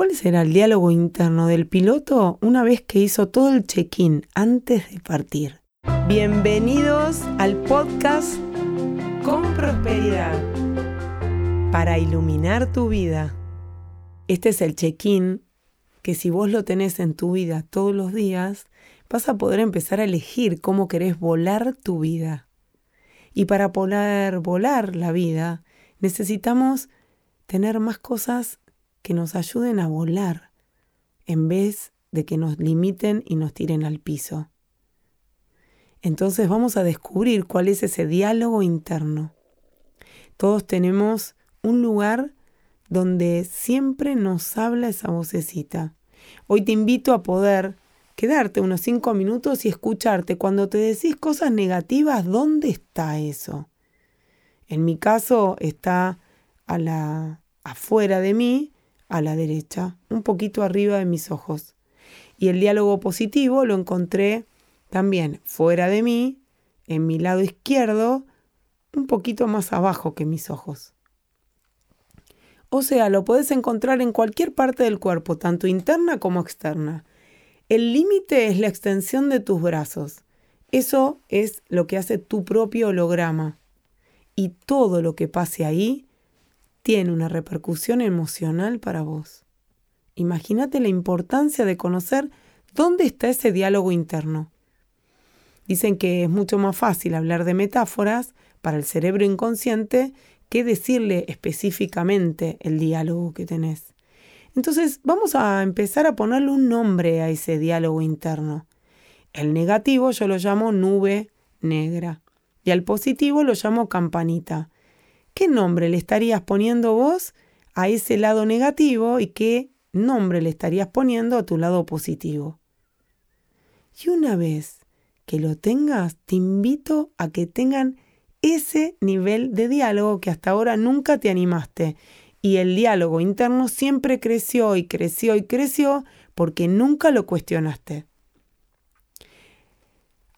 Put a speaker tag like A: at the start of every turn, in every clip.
A: cuál será el diálogo interno del piloto una vez que hizo todo el check-in antes de partir. Bienvenidos al podcast Con Prosperidad para iluminar tu vida. Este es el check-in que si vos lo tenés en tu vida todos los días, vas a poder empezar a elegir cómo querés volar tu vida. Y para poder volar la vida, necesitamos tener más cosas que nos ayuden a volar en vez de que nos limiten y nos tiren al piso. Entonces vamos a descubrir cuál es ese diálogo interno. Todos tenemos un lugar donde siempre nos habla esa vocecita. Hoy te invito a poder quedarte unos cinco minutos y escucharte. Cuando te decís cosas negativas, ¿dónde está eso? En mi caso está a la afuera de mí, a la derecha, un poquito arriba de mis ojos. Y el diálogo positivo lo encontré también fuera de mí, en mi lado izquierdo, un poquito más abajo que mis ojos. O sea, lo puedes encontrar en cualquier parte del cuerpo, tanto interna como externa. El límite es la extensión de tus brazos. Eso es lo que hace tu propio holograma. Y todo lo que pase ahí tiene una repercusión emocional para vos. Imagínate la importancia de conocer dónde está ese diálogo interno. Dicen que es mucho más fácil hablar de metáforas para el cerebro inconsciente que decirle específicamente el diálogo que tenés. Entonces vamos a empezar a ponerle un nombre a ese diálogo interno. El negativo yo lo llamo nube negra y al positivo lo llamo campanita. ¿Qué nombre le estarías poniendo vos a ese lado negativo y qué nombre le estarías poniendo a tu lado positivo? Y una vez que lo tengas, te invito a que tengan ese nivel de diálogo que hasta ahora nunca te animaste. Y el diálogo interno siempre creció y creció y creció porque nunca lo cuestionaste.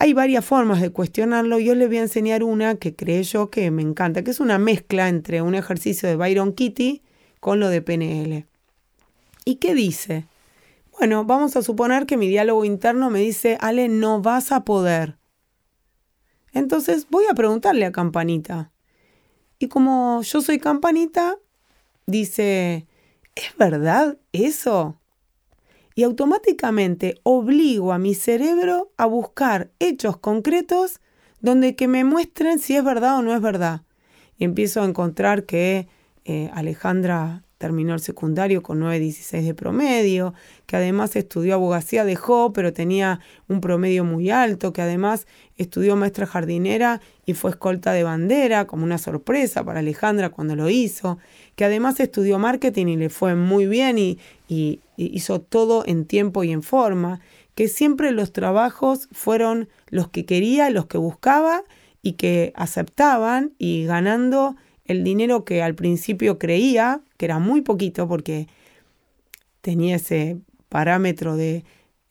A: Hay varias formas de cuestionarlo. Yo les voy a enseñar una que creo yo que me encanta, que es una mezcla entre un ejercicio de Byron Kitty con lo de PNL. ¿Y qué dice? Bueno, vamos a suponer que mi diálogo interno me dice, Ale, no vas a poder. Entonces voy a preguntarle a Campanita. Y como yo soy Campanita, dice, ¿es verdad eso? Y automáticamente obligo a mi cerebro a buscar hechos concretos donde que me muestren si es verdad o no es verdad. Y empiezo a encontrar que eh, Alejandra terminó el secundario con 9.16 de promedio, que además estudió abogacía, dejó, pero tenía un promedio muy alto, que además estudió maestra jardinera y fue escolta de bandera, como una sorpresa para Alejandra cuando lo hizo, que además estudió marketing y le fue muy bien y, y hizo todo en tiempo y en forma, que siempre los trabajos fueron los que quería, los que buscaba y que aceptaban y ganando el dinero que al principio creía, que era muy poquito porque tenía ese parámetro de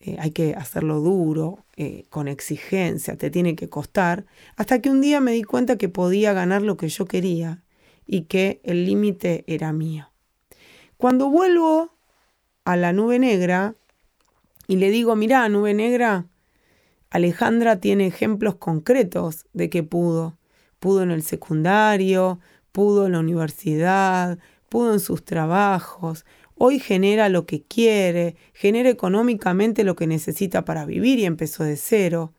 A: eh, hay que hacerlo duro, eh, con exigencia, te tiene que costar, hasta que un día me di cuenta que podía ganar lo que yo quería y que el límite era mío. Cuando vuelvo a la nube negra y le digo, mira, nube negra, Alejandra tiene ejemplos concretos de que pudo. Pudo en el secundario, pudo en la universidad, pudo en sus trabajos, hoy genera lo que quiere, genera económicamente lo que necesita para vivir y empezó de cero.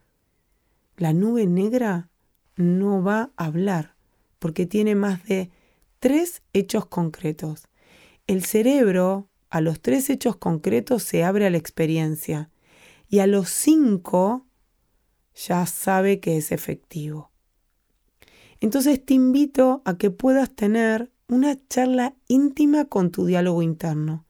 A: La nube negra no va a hablar porque tiene más de tres hechos concretos. El cerebro a los tres hechos concretos se abre a la experiencia y a los cinco ya sabe que es efectivo. Entonces te invito a que puedas tener una charla íntima con tu diálogo interno.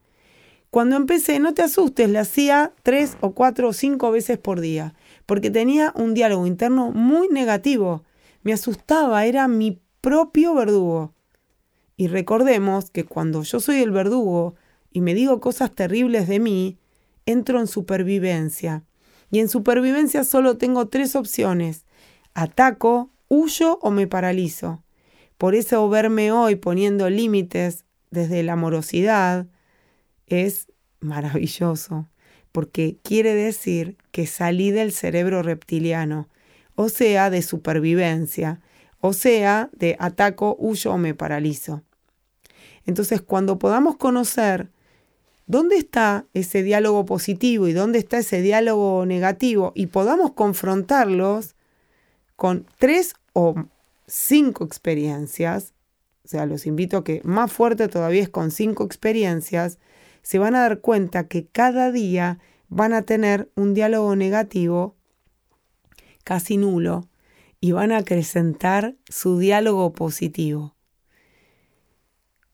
A: Cuando empecé, no te asustes, le hacía tres o cuatro o cinco veces por día, porque tenía un diálogo interno muy negativo. Me asustaba, era mi propio verdugo. Y recordemos que cuando yo soy el verdugo y me digo cosas terribles de mí, entro en supervivencia. Y en supervivencia solo tengo tres opciones. Ataco, huyo o me paralizo. Por eso verme hoy poniendo límites desde la amorosidad es maravilloso, porque quiere decir que salí del cerebro reptiliano, o sea, de supervivencia, o sea, de ataco, huyo o me paralizo. Entonces, cuando podamos conocer dónde está ese diálogo positivo y dónde está ese diálogo negativo y podamos confrontarlos con tres o cinco experiencias, o sea, los invito a que más fuerte todavía es con cinco experiencias, se van a dar cuenta que cada día van a tener un diálogo negativo casi nulo y van a acrecentar su diálogo positivo.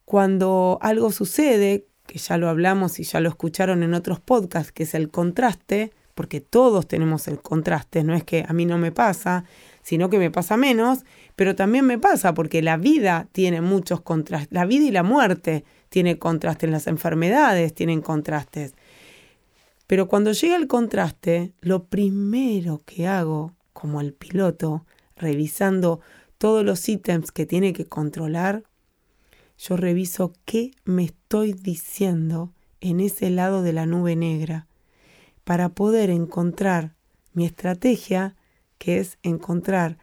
A: Cuando algo sucede, que ya lo hablamos y ya lo escucharon en otros podcasts, que es el contraste, porque todos tenemos el contraste, no es que a mí no me pasa, sino que me pasa menos, pero también me pasa porque la vida tiene muchos contrastes, la vida y la muerte tienen contrastes, las enfermedades tienen contrastes. Pero cuando llega el contraste, lo primero que hago como el piloto, revisando todos los ítems que tiene que controlar, yo reviso qué me estoy diciendo en ese lado de la nube negra para poder encontrar mi estrategia, que es encontrar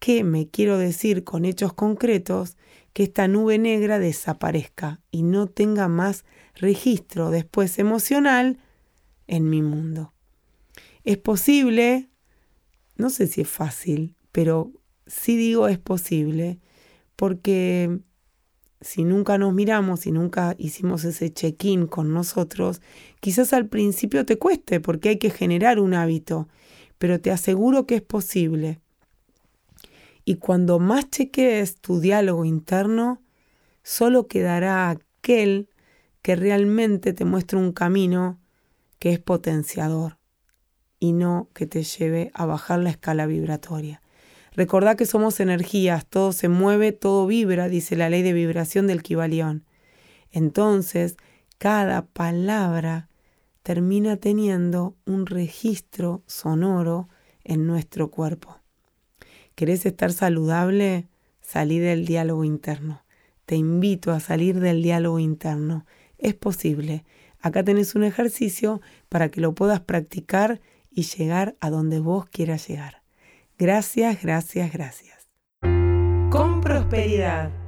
A: qué me quiero decir con hechos concretos, que esta nube negra desaparezca y no tenga más registro después emocional en mi mundo. Es posible, no sé si es fácil, pero sí digo es posible, porque si nunca nos miramos y nunca hicimos ese check-in con nosotros, quizás al principio te cueste porque hay que generar un hábito, pero te aseguro que es posible. Y cuando más chequees tu diálogo interno, solo quedará aquel que realmente te muestre un camino que es potenciador y no que te lleve a bajar la escala vibratoria. Recordá que somos energías, todo se mueve, todo vibra, dice la ley de vibración del Kibalión. Entonces, cada palabra termina teniendo un registro sonoro en nuestro cuerpo. ¿Querés estar saludable? Salí del diálogo interno. Te invito a salir del diálogo interno. Es posible. Acá tenés un ejercicio para que lo puedas practicar y llegar a donde vos quieras llegar. Gracias, gracias, gracias.
B: Con prosperidad.